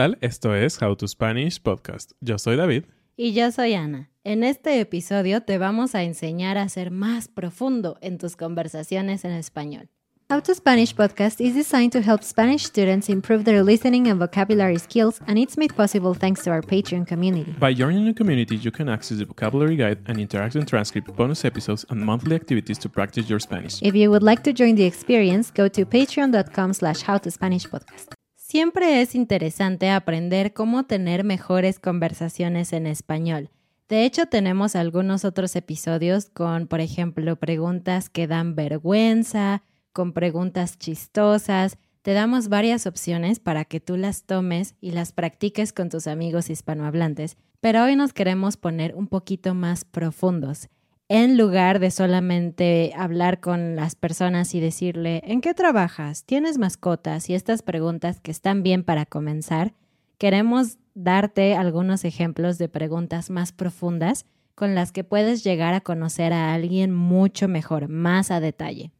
Tal? Esto es How to Spanish Podcast. Yo soy David. Y yo soy Ana. En este episodio te vamos a enseñar a ser más profundo en tus conversaciones en español. How to Spanish podcast is designed to help Spanish students improve their listening and vocabulary skills, and it's made possible thanks to our Patreon community. By joining the community, you can access the vocabulary guide and interactive transcript, bonus episodes, and monthly activities to practice your Spanish. If you would like to join the experience, go to patreon.com slash howtospanishpodcast. Siempre es interesante aprender cómo tener mejores conversaciones en español. De hecho, tenemos algunos otros episodios con, por ejemplo, preguntas que dan vergüenza, con preguntas chistosas. Te damos varias opciones para que tú las tomes y las practiques con tus amigos hispanohablantes, pero hoy nos queremos poner un poquito más profundos. En lugar de solamente hablar con las personas y decirle, ¿en qué trabajas? ¿Tienes mascotas? Y estas preguntas que están bien para comenzar, queremos darte algunos ejemplos de preguntas más profundas con las que puedes llegar a conocer a alguien mucho mejor, más a detalle.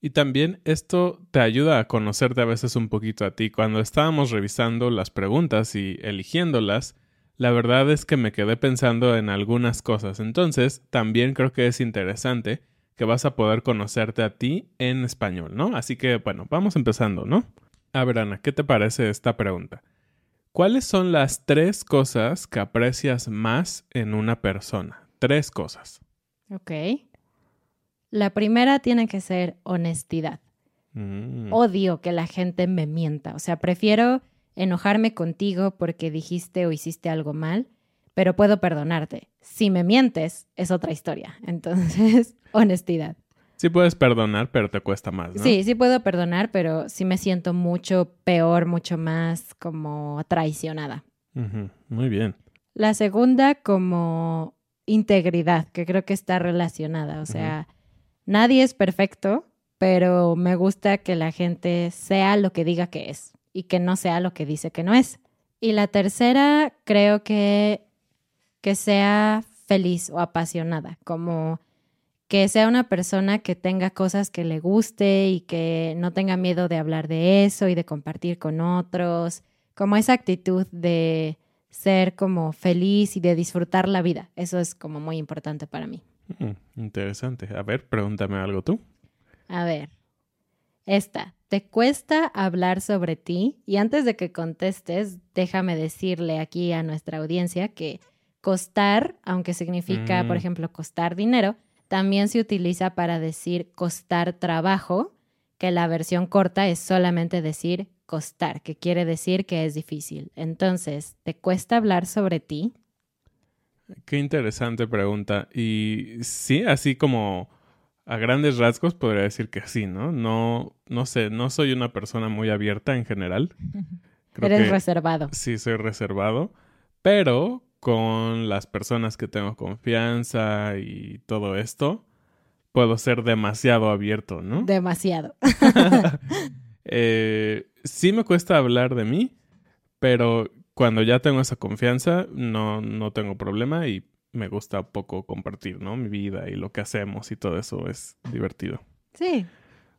Y también esto te ayuda a conocerte a veces un poquito a ti. Cuando estábamos revisando las preguntas y eligiéndolas, la verdad es que me quedé pensando en algunas cosas. Entonces, también creo que es interesante que vas a poder conocerte a ti en español, ¿no? Así que, bueno, vamos empezando, ¿no? A ver, Ana, ¿qué te parece esta pregunta? ¿Cuáles son las tres cosas que aprecias más en una persona? Tres cosas. Ok. La primera tiene que ser honestidad. Mm. Odio que la gente me mienta. O sea, prefiero enojarme contigo porque dijiste o hiciste algo mal, pero puedo perdonarte. Si me mientes, es otra historia. Entonces, honestidad. Sí puedes perdonar, pero te cuesta más, ¿no? Sí, sí puedo perdonar, pero sí me siento mucho peor, mucho más como traicionada. Muy bien. La segunda como integridad, que creo que está relacionada. O sea, nadie es perfecto, pero me gusta que la gente sea lo que diga que es y que no sea lo que dice que no es. Y la tercera, creo que que sea feliz o apasionada, como que sea una persona que tenga cosas que le guste y que no tenga miedo de hablar de eso y de compartir con otros, como esa actitud de ser como feliz y de disfrutar la vida. Eso es como muy importante para mí. Mm, interesante. A ver, pregúntame algo tú. A ver, esta, ¿te cuesta hablar sobre ti? Y antes de que contestes, déjame decirle aquí a nuestra audiencia que costar, aunque significa, por Mm. ejemplo, costar dinero, también se utiliza para decir costar trabajo, que la versión corta es solamente decir costar, que quiere decir que es difícil. Entonces, ¿te cuesta hablar sobre ti? Qué interesante pregunta. Y sí, así como a grandes rasgos podría decir que sí, ¿no? No, no sé, no soy una persona muy abierta en general. Creo Eres que reservado. Sí, soy reservado, pero con las personas que tengo confianza y todo esto, puedo ser demasiado abierto, ¿no? Demasiado. Eh, sí me cuesta hablar de mí, pero cuando ya tengo esa confianza, no, no tengo problema y me gusta poco compartir, ¿no? Mi vida y lo que hacemos y todo eso es divertido. Sí.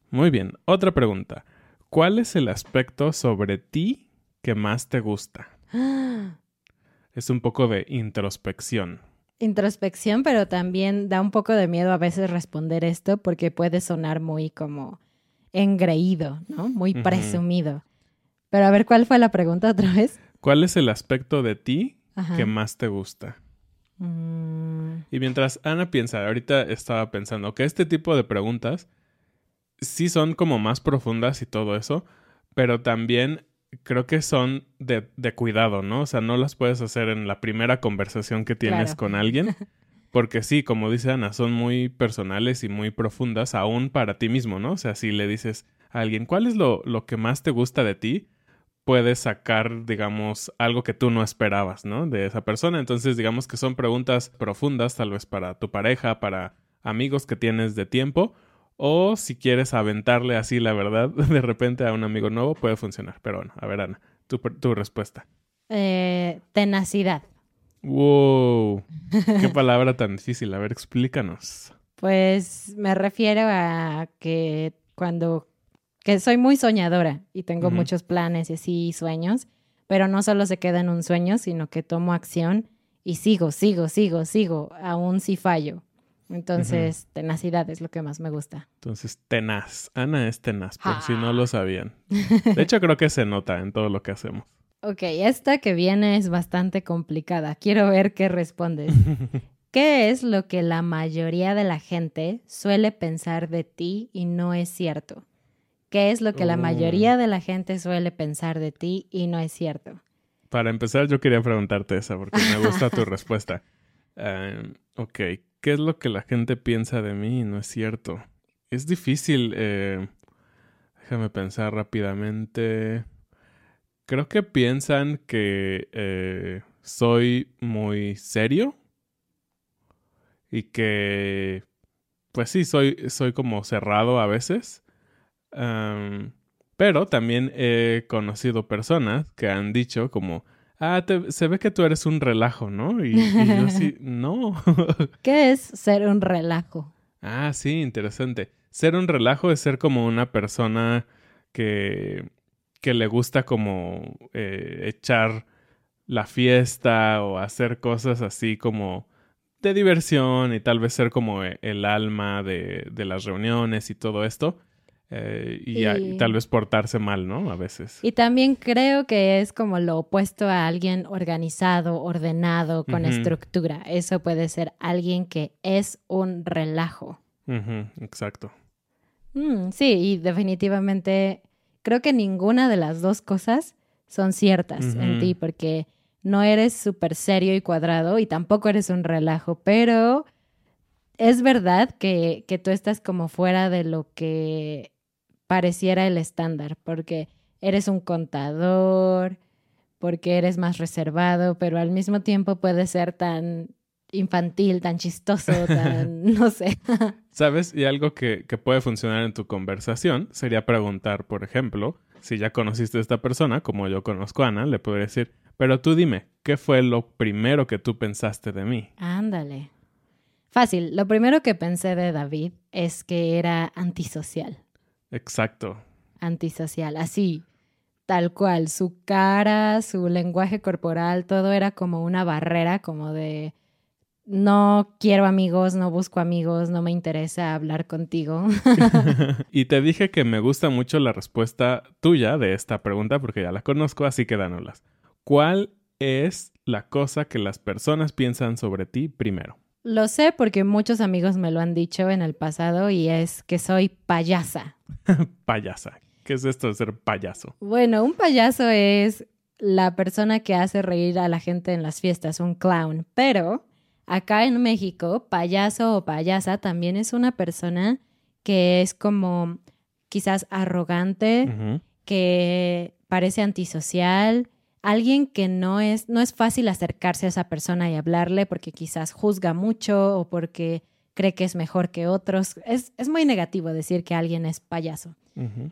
Muy bien, otra pregunta. ¿Cuál es el aspecto sobre ti que más te gusta? Es un poco de introspección. Introspección, pero también da un poco de miedo a veces responder esto porque puede sonar muy como engreído, ¿no? Muy presumido. Pero a ver, ¿cuál fue la pregunta otra vez? ¿Cuál es el aspecto de ti Ajá. que más te gusta? Mm, Y mientras Ana piensa, ahorita estaba pensando que este tipo de preguntas sí son como más profundas y todo eso, pero también creo que son de, de cuidado, ¿no? O sea, no las puedes hacer en la primera conversación que tienes Claro. con alguien, porque sí, como dice Ana, son muy personales y muy profundas aún para ti mismo, ¿no? O sea, si le dices a alguien, ¿cuál es lo, lo que más te gusta de ti? Puedes sacar, digamos, algo que tú no esperabas, ¿no? De esa persona. Entonces, digamos que son preguntas profundas, tal vez para tu pareja, para amigos que tienes de tiempo, o si quieres aventarle así la verdad de repente a un amigo nuevo, puede funcionar. Pero bueno, a ver, Ana, tu, tu respuesta. eh, tenacidad. ¡Wow! ¡Qué palabra tan difícil! A ver, explícanos. Pues me refiero a que cuando que soy muy soñadora y tengo muchos planes y así sueños, pero no solo se queda en un sueño, sino que tomo acción y sigo, sigo, sigo, sigo, aún si fallo. Entonces, tenacidad es lo que más me gusta. Entonces, tenaz. Ana es tenaz, por si no lo sabían. De hecho, creo que se nota en todo lo que hacemos. Ok, esta que viene es bastante complicada. Quiero ver qué respondes. ¿Qué es lo que la mayoría de la gente suele pensar de ti y no es cierto? ¿Qué es lo que la mayoría de la gente suele pensar de ti y no es cierto? Para empezar, yo quería preguntarte esa porque me gusta tu respuesta. Eh, ok, ¿qué es lo que la gente piensa de mí? No es cierto. Es difícil. eh, déjame pensar rápidamente. Creo que piensan que eh, soy muy serio y que, pues sí, soy, soy como cerrado a veces. Pero también he conocido personas que han dicho como, ah, te- se ve que tú eres un relajo, ¿no? Y, y yo sí, no. ¿Qué es ser un relajo? ah, sí, interesante. Ser un relajo es ser como una persona que, que le gusta como eh, echar la fiesta o hacer cosas así como de diversión y tal vez ser como e- el alma de, de las reuniones y todo esto. Eh, y, a- y Y- tal vez portarse mal, ¿no? A veces. Y también creo que es como lo opuesto a alguien organizado, ordenado, con estructura. Eso puede ser alguien que es un relajo. Exacto. Mm, sí, y definitivamente creo que ninguna de las dos cosas son ciertas en ti, porque no eres súper serio y cuadrado y tampoco eres un relajo, pero es verdad que, que tú estás como fuera de lo que pareciera el estándar, porque eres un contador, porque eres más reservado, pero al mismo tiempo puedes ser tan infantil, tan chistoso, tan, no sé. ¿Sabes? Y algo que, que puede funcionar en tu conversación sería preguntar, por ejemplo, si ya conociste a esta persona, como yo conozco a Ana, le podría decir, pero tú dime, ¿qué fue lo primero que tú pensaste de mí? Ándale. Fácil. Lo primero que pensé de David es que era antisocial. Exacto. Antisocial. Así, tal cual. Su cara, su lenguaje corporal, todo era como una barrera, como de no quiero amigos, no busco amigos, no me interesa hablar contigo. y te dije que me gusta mucho la respuesta tuya de esta pregunta porque ya la conozco, así que dánoslas. ¿Cuál es la cosa que las personas piensan sobre ti primero? Lo sé porque muchos amigos me lo han dicho en el pasado y es que soy payasa. Payasa. ¿Qué es esto de ser payaso? Bueno, un payaso es la persona que hace reír a la gente en las fiestas, un clown. Pero acá en México, payaso o payasa también es una persona que es como quizás arrogante, que parece antisocial, alguien que no es, no es fácil acercarse a esa persona y hablarle porque quizás juzga mucho o porque cree que es mejor que otros. Es, es muy negativo decir que alguien es payaso.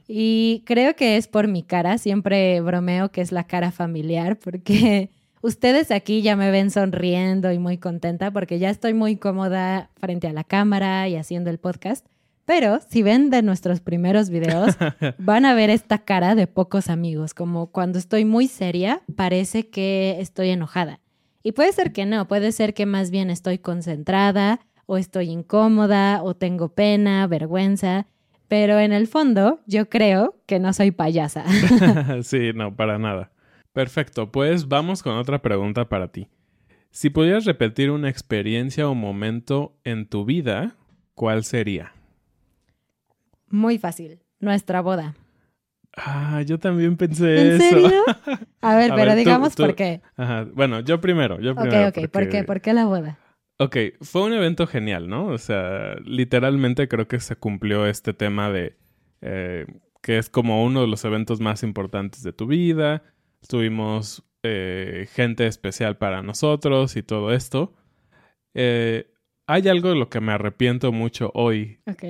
Y creo que es por mi cara, siempre bromeo que es la cara familiar, porque ustedes aquí ya me ven sonriendo y muy contenta, porque ya estoy muy cómoda frente a la cámara y haciendo el podcast. Pero si ven de nuestros primeros videos, van a ver esta cara de pocos amigos, como cuando estoy muy seria, parece que estoy enojada. Y puede ser que no, puede ser que más bien estoy concentrada o estoy incómoda o tengo pena, vergüenza, pero en el fondo yo creo que no soy payasa. sí, no, para nada. Perfecto, pues vamos con otra pregunta para ti. Si pudieras repetir una experiencia o momento en tu vida, ¿cuál sería? Muy fácil. Nuestra boda. Ah, yo también pensé ¿En eso. serio? A ver, pero digamos por qué. Ajá. Bueno, yo primero, yo primero. Ok, ok, ¿por qué? ¿Por qué la boda? Ok, fue un evento genial, ¿no? O sea, literalmente creo que se cumplió este tema de eh, que es como uno de los eventos más importantes de tu vida. Tuvimos eh, gente especial para nosotros y todo esto. Eh, hay algo de lo que me arrepiento mucho hoy. Ok.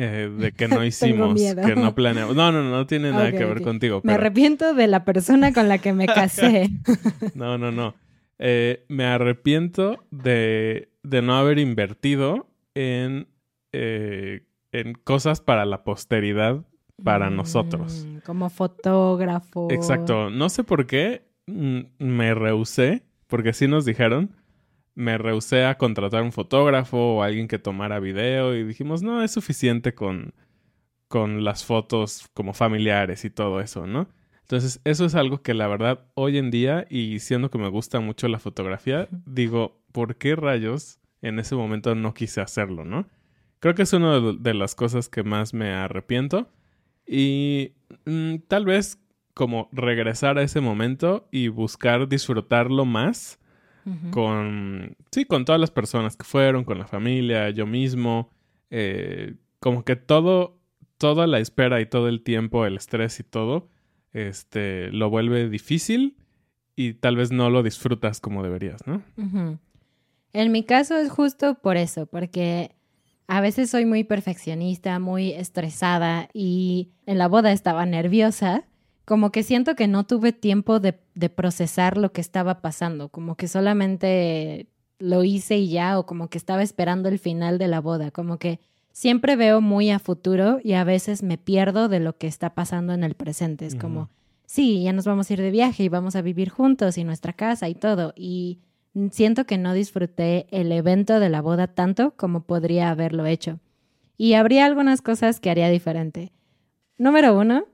Eh, de que no hicimos, que no planeamos. No, no, no, no tiene nada que ver contigo. Me arrepiento de la persona con la que me casé. No, no, no. Eh, me arrepiento de, de no haber invertido en, eh, en cosas para la posteridad para nosotros. Mm, Como fotógrafo. Exacto. No sé por qué mm, me rehusé, porque sí nos dijeron, me rehusé a contratar un fotógrafo o alguien que tomara video y dijimos, no, es suficiente con, con las fotos como familiares y todo eso, ¿no? Entonces, eso es algo que la verdad hoy en día, y siendo que me gusta mucho la fotografía, digo, ¿por qué rayos en ese momento no quise hacerlo, no? Creo que es una de, las cosas que más me arrepiento. Y mm, tal vez como regresar a ese momento y buscar disfrutarlo más Con, sí, con todas las personas que fueron, con la familia, yo mismo, eh, como que todo, toda la espera y todo el tiempo, el estrés y todo, este, lo vuelve difícil y tal vez no lo disfrutas como deberías, ¿no? En mi caso es justo por eso, porque a veces soy muy perfeccionista, muy estresada y en la boda estaba nerviosa, como que siento que no tuve tiempo de, de procesar lo que estaba pasando, como que solamente lo hice y ya, o como que estaba esperando el final de la boda, como que siempre veo muy a futuro y a veces me pierdo de lo que está pasando en el presente. Es como, sí, ya nos vamos a ir de viaje y vamos a vivir juntos y nuestra casa y todo. Y siento que no disfruté el evento de la boda tanto como podría haberlo hecho. Y habría algunas cosas que haría diferente. Número uno,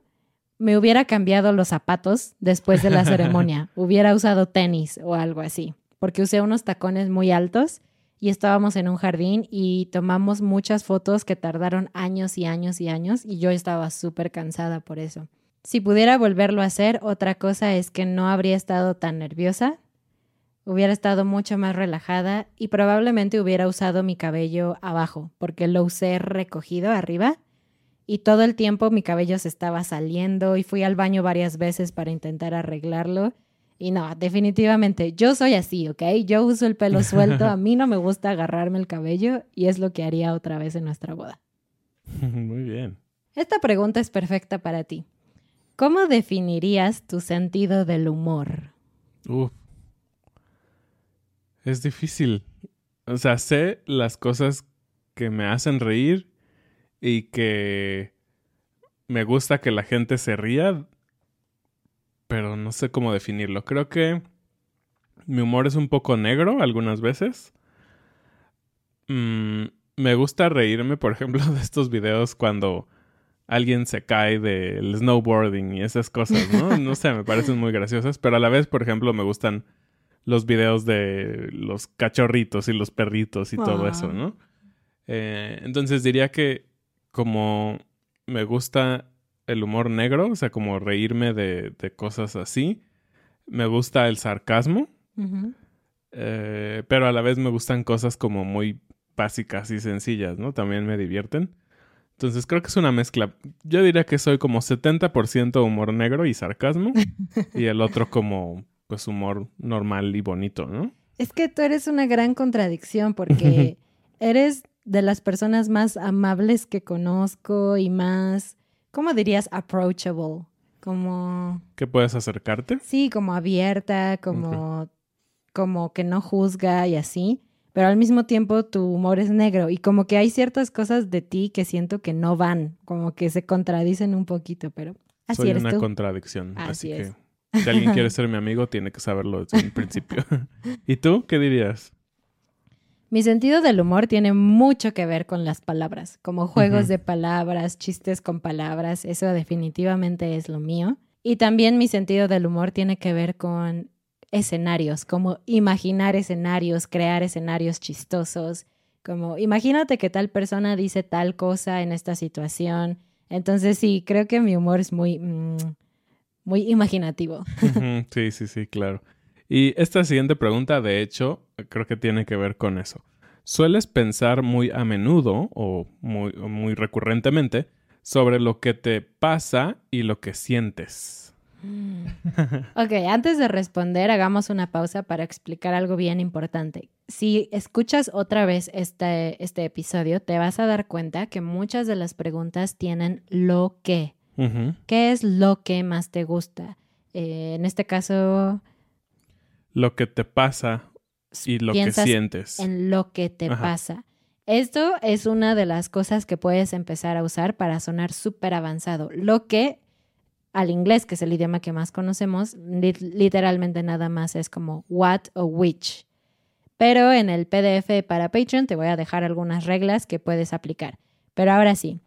me hubiera cambiado los zapatos después de la ceremonia. hubiera usado tenis o algo así, porque usé unos tacones muy altos y estábamos en un jardín y tomamos muchas fotos que tardaron años y años y años y yo estaba súper cansada por eso. Si pudiera volverlo a hacer, otra cosa es que no habría estado tan nerviosa, hubiera estado mucho más relajada y probablemente hubiera usado mi cabello abajo, porque lo usé recogido arriba y todo el tiempo mi cabello se estaba saliendo y fui al baño varias veces para intentar arreglarlo. Y no, definitivamente, yo soy así, ¿ok? Yo uso el pelo suelto, a mí no me gusta agarrarme el cabello y es lo que haría otra vez en nuestra boda. Muy bien. Esta pregunta es perfecta para ti. ¿Cómo definirías tu sentido del humor? Uf. Es difícil. O sea, sé las cosas que me hacen reír y que me gusta que la gente se ría, pero no sé cómo definirlo. Creo que mi humor es un poco negro algunas veces. Mm, me gusta reírme, por ejemplo, de estos videos cuando alguien se cae del snowboarding y esas cosas, ¿no? No sé, me parecen muy graciosas, pero a la vez, por ejemplo, me gustan los videos de los cachorritos y los perritos y todo eso, ¿no? Eh, entonces diría que como me gusta el humor negro, o sea, como reírme de, de cosas así, me gusta el sarcasmo, eh, pero a la vez me gustan cosas como muy básicas y sencillas, ¿no? También me divierten. Entonces creo que es una mezcla. Yo diría que soy como 70% humor negro y sarcasmo y el otro como pues humor normal y bonito, ¿no? Es que tú eres una gran contradicción porque eres de las personas más amables que conozco y más, ¿cómo dirías? Approachable. Como... ¿Que puedes acercarte? Sí, como abierta, como, como que no juzga y así. Pero al mismo tiempo tu humor es negro y como que hay ciertas cosas de ti que siento que no van, como que se contradicen un poquito, pero así Soy eres una tú. contradicción. Así Así, es. que si alguien quiere ser mi amigo, tiene que saberlo desde el principio. ¿Y tú qué dirías? Mi sentido del humor tiene mucho que ver con las palabras, como juegos de palabras, chistes con palabras, eso definitivamente es lo mío. Y también mi sentido del humor tiene que ver con escenarios, como imaginar escenarios, crear escenarios chistosos, como imagínate que tal persona dice tal cosa en esta situación. Entonces sí, creo que mi humor es muy, mm, muy imaginativo. Sí, sí, sí, claro. Y esta siguiente pregunta, de hecho, creo que tiene que ver con eso. ¿Sueles pensar muy a menudo o muy, muy recurrentemente sobre lo que te pasa y lo que sientes? Ok, antes de responder, hagamos una pausa para explicar algo bien importante. Si escuchas otra vez este, este episodio, te vas a dar cuenta que muchas de las preguntas tienen lo que. ¿Qué es lo que más te gusta? Eh, en este caso, Lo que te pasa y lo que sientes. en lo que te Ajá. pasa. Esto es una de las cosas que puedes empezar a usar para sonar súper avanzado. Lo que al inglés, que es el idioma que más conocemos, lit- literalmente nada más es como what o which. Pero en el PDF para Patreon te voy a dejar algunas reglas que puedes aplicar. Pero ahora sí,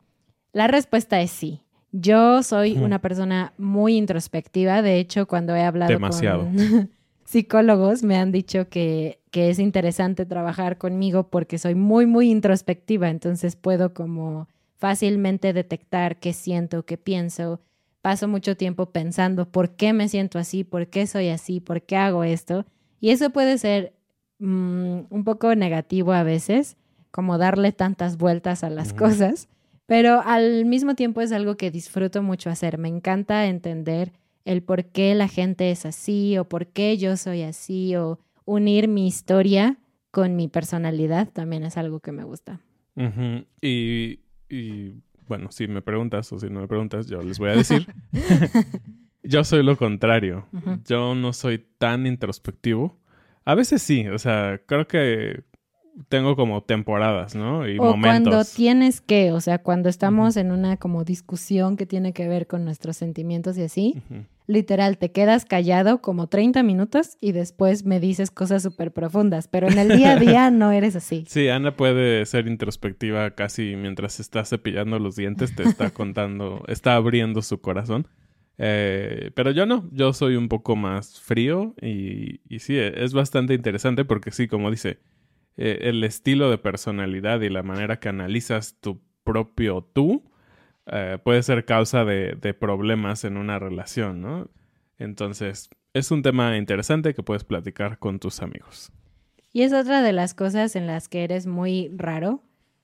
la respuesta es sí. Yo soy una persona muy introspectiva. De hecho, cuando he hablado Demasiado. con psicólogos, me han dicho que, que es interesante trabajar conmigo porque soy muy, muy introspectiva. Entonces puedo como fácilmente detectar qué siento, qué pienso. Paso mucho tiempo pensando por qué me siento así, por qué soy así, por qué hago esto. Y eso puede ser mm, un poco negativo a veces, como darle tantas vueltas a las cosas, pero al mismo tiempo es algo que disfruto mucho hacer. Me encanta entender el por qué la gente es así o por qué yo soy así o unir mi historia con mi personalidad también es algo que me gusta. Y, y, bueno, si me preguntas o si no me preguntas, yo les voy a decir. yo soy lo contrario. Yo no soy tan introspectivo. A veces sí, o sea, creo que tengo como temporadas, ¿no? Y o cuando momentos. tienes que, o sea, cuando estamos en una como discusión que tiene que ver con nuestros sentimientos y así, literal, te quedas callado como 30 minutos y después me dices cosas súper profundas, pero en el día a día no eres así. Sí, Ana puede ser introspectiva casi mientras está cepillando los dientes, te está contando, está abriendo su corazón. Eh, pero yo no, yo soy un poco más frío y, y sí, es bastante interesante porque sí, como dice, eh, el estilo de personalidad y la manera que analizas tu propio tú eh, puede ser causa de, de problemas en una relación, ¿no? Entonces, es un tema interesante que puedes platicar con tus amigos. Y es otra de las cosas en las que eres muy raro,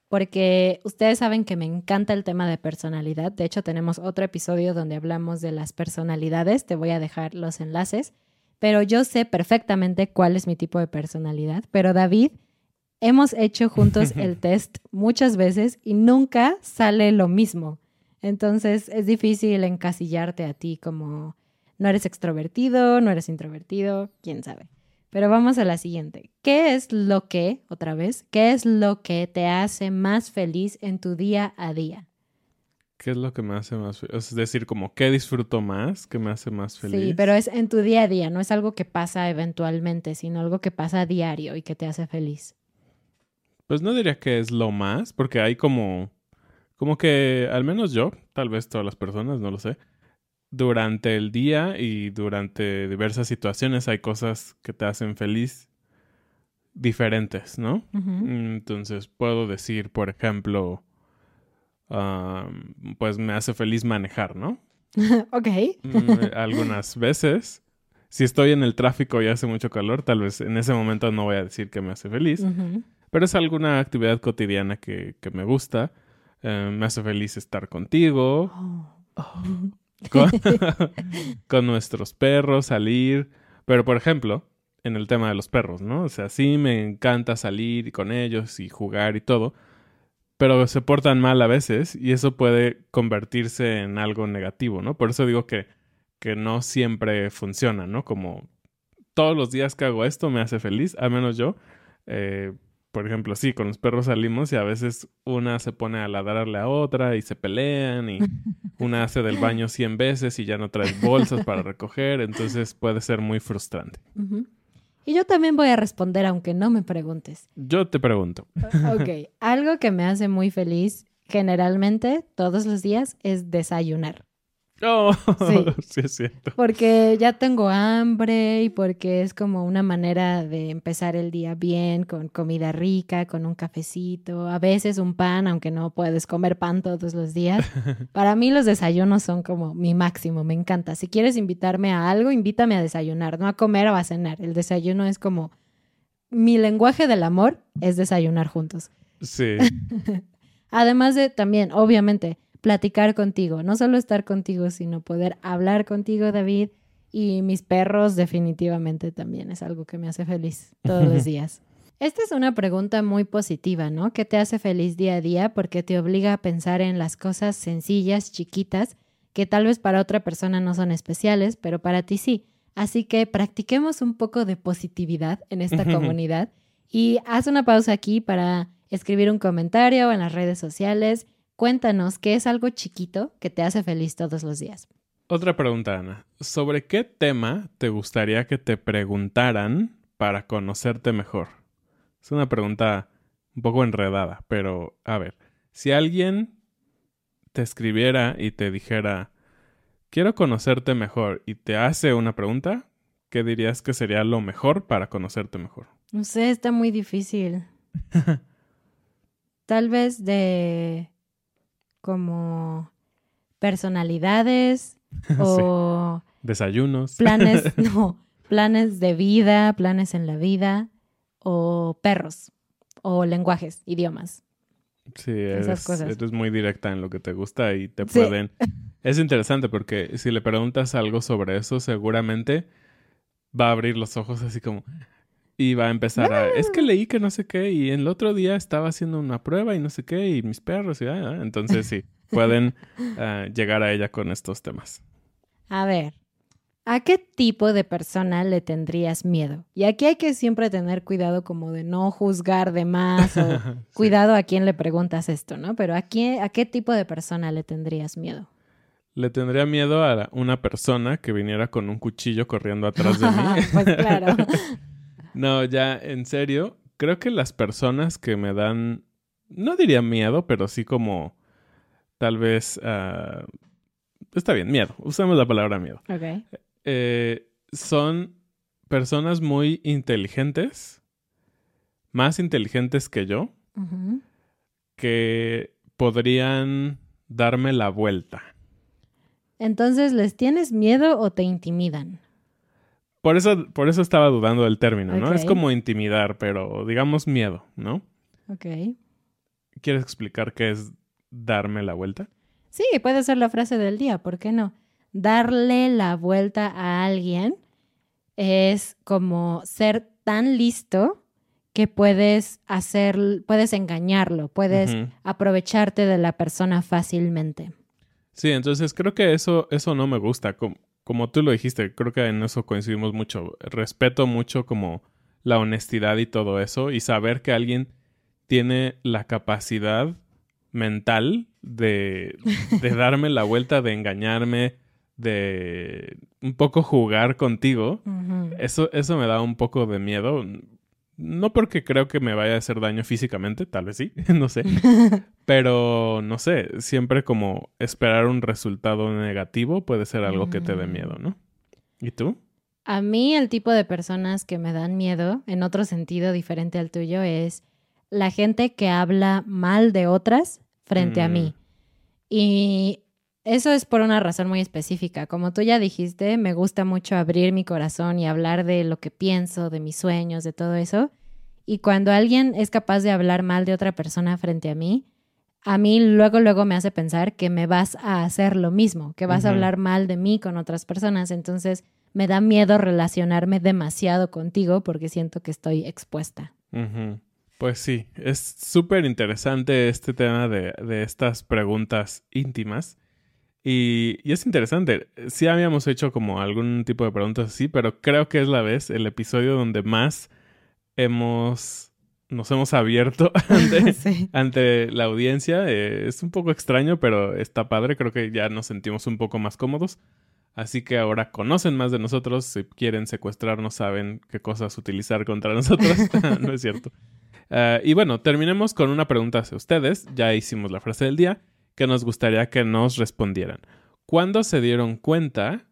porque ustedes saben que me encanta el tema de personalidad. De hecho, tenemos otro episodio donde hablamos de las personalidades. Te voy a dejar los enlaces. Pero yo sé perfectamente cuál es mi tipo de personalidad. Pero David, hemos hecho juntos el test muchas veces y nunca sale lo mismo. Entonces es difícil encasillarte a ti como no eres extrovertido, no eres introvertido, quién sabe. Pero vamos a la siguiente. ¿Qué es lo que, otra vez, qué es lo que te hace más feliz en tu día a día? ¿Qué es lo que me hace más feliz? Es decir, como qué disfruto más, qué me hace más feliz. Sí, pero es en tu día a día, no es algo que pasa eventualmente, sino algo que pasa a diario y que te hace feliz. Pues no diría que es lo más, porque hay como, como que, al menos yo, tal vez todas las personas, no lo sé, durante el día y durante diversas situaciones hay cosas que te hacen feliz diferentes, ¿no? Entonces puedo decir, por ejemplo, pues me hace feliz manejar, ¿no? ok. Mm, algunas veces. Si estoy en el tráfico y hace mucho calor, tal vez en ese momento no voy a decir que me hace feliz. Pero es alguna actividad cotidiana que, que me gusta. Eh, me hace feliz estar contigo, con, con nuestros perros, salir. Pero, por ejemplo, en el tema de los perros, ¿no? O sea, sí me encanta salir con ellos y jugar y todo, pero se portan mal a veces y eso puede convertirse en algo negativo, ¿no? Por eso digo que, que no siempre funciona, ¿no? Como todos los días que hago esto me hace feliz, al menos yo. Eh, por ejemplo, sí, con los perros salimos y a veces una se pone a ladrarle a otra y se pelean y una hace del baño 100 veces y ya no trae bolsas para recoger, entonces puede ser muy frustrante. Y yo también voy a responder aunque no me preguntes. Yo te pregunto. ok, algo que me hace muy feliz generalmente todos los días es desayunar. Oh, sí. es cierto. Porque ya tengo hambre y porque es como una manera de empezar el día bien, con comida rica, con un cafecito, a veces un pan, aunque no puedes comer pan todos los días. Para mí los desayunos son como mi máximo, me encanta. Si quieres invitarme a algo, invítame a desayunar, no a comer o a cenar. El desayuno es como mi lenguaje del amor es desayunar juntos. Sí. Además de también, obviamente, platicar contigo, no solo estar contigo, sino poder hablar contigo, David. Y mis perros definitivamente también es algo que me hace feliz todos los días. Esta es una pregunta muy positiva, ¿no? ¿Qué te hace feliz día a día? Porque te obliga a pensar en las cosas sencillas, chiquitas, que tal vez para otra persona no son especiales, pero para ti sí. Así que practiquemos un poco de positividad en esta comunidad y haz una pausa aquí para escribir un comentario en las redes sociales Cuéntanos qué es algo chiquito que te hace feliz todos los días. Otra pregunta, Ana. ¿Sobre qué tema te gustaría que te preguntaran para conocerte mejor? Es una pregunta un poco enredada, pero a ver, si alguien te escribiera y te dijera, quiero conocerte mejor y te hace una pregunta, ¿qué dirías que sería lo mejor para conocerte mejor? No sé, está muy difícil. Tal vez de como personalidades o desayunos, planes, no, planes de vida, planes en la vida o perros o lenguajes, idiomas. Sí, eres, eres muy directa en lo que te gusta y te pueden... Es interesante porque si le preguntas algo sobre eso, seguramente va a abrir los ojos así como, y va a empezar a, es que leí que no sé qué y el otro día estaba haciendo una prueba y no sé qué y mis perros y ah, ah". entonces sí, pueden ah, llegar a ella con estos temas. A ver, ¿a qué tipo de persona le tendrías miedo? Y aquí hay que siempre tener cuidado como de no juzgar de más o cuidado a quién le preguntas esto, ¿no? Pero ¿a, quién, ¿a qué tipo de persona le tendrías miedo? Le tendría miedo a una persona que viniera con un cuchillo corriendo atrás de mí. pues claro. No, ya, en serio, creo que las personas que me dan, no diría miedo, pero sí como tal vez, uh, está bien, miedo, usamos la palabra miedo. Ok. Eh, son personas muy inteligentes, más inteligentes que yo, que podrían darme la vuelta. Entonces, ¿les tienes miedo o te intimidan? Por eso, por eso estaba dudando del término, ¿no? Es como intimidar, pero digamos miedo, ¿no? Ok. ¿Quieres explicar qué es darme la vuelta? Sí, puede ser la frase del día, ¿por qué no? Darle la vuelta a alguien es como ser tan listo que puedes hacer, puedes engañarlo, puedes aprovecharte de la persona fácilmente. Sí, entonces creo que eso, eso no me gusta como tú lo dijiste, creo que en eso coincidimos mucho. Respeto mucho como la honestidad y todo eso y saber que alguien tiene la capacidad mental de, de darme la vuelta, de engañarme, de un poco jugar contigo. eso, eso me da un poco de miedo. No porque creo que me vaya a hacer daño físicamente, tal vez sí, no sé. Pero no sé, siempre como esperar un resultado negativo puede ser algo que te dé miedo, ¿no? ¿Y tú? A mí el tipo de personas que me dan miedo, en otro sentido diferente al tuyo, es la gente que habla mal de otras frente a mí. Mm. Y eso es por una razón muy específica. Como tú ya dijiste, me gusta mucho abrir mi corazón y hablar de lo que pienso, de mis sueños, de todo eso. Y cuando alguien es capaz de hablar mal de otra persona frente a mí, a mí luego, luego me hace pensar que me vas a hacer lo mismo, que vas a hablar mal de mí con otras personas. Entonces me da miedo relacionarme demasiado contigo porque siento que estoy expuesta. Pues sí, es súper interesante este tema de, de, estas preguntas íntimas. Y, y, es interesante. Sí habíamos hecho como algún tipo de preguntas así, pero creo que es la vez, el episodio donde más hemos nos hemos abierto ante, sí. ante la audiencia. Eh, es un poco extraño, pero está padre. Creo que ya nos sentimos un poco más cómodos. Así que ahora conocen más de nosotros. Si quieren secuestrarnos, saben qué cosas utilizar contra nosotros. no es cierto. Uh, y bueno, terminemos con una pregunta hacia ustedes. Ya hicimos la frase del día que nos gustaría que nos respondieran. ¿Cuándo se dieron cuenta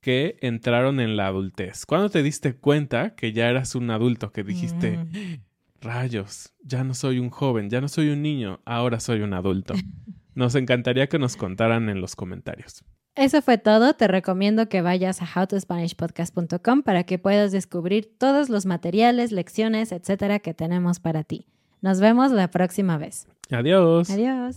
que entraron en la adultez? ¿Cuándo te diste cuenta que ya eras un adulto? Que dijiste, mm. rayos, ya no soy un joven, ya no soy un niño, ahora soy un adulto. Nos encantaría que nos contaran en los comentarios. Eso fue todo. Te recomiendo que vayas a howtospanishpodcast.com para que puedas descubrir todos los materiales, lecciones, etcétera que tenemos para ti. Nos vemos la próxima vez. Adiós. Adiós.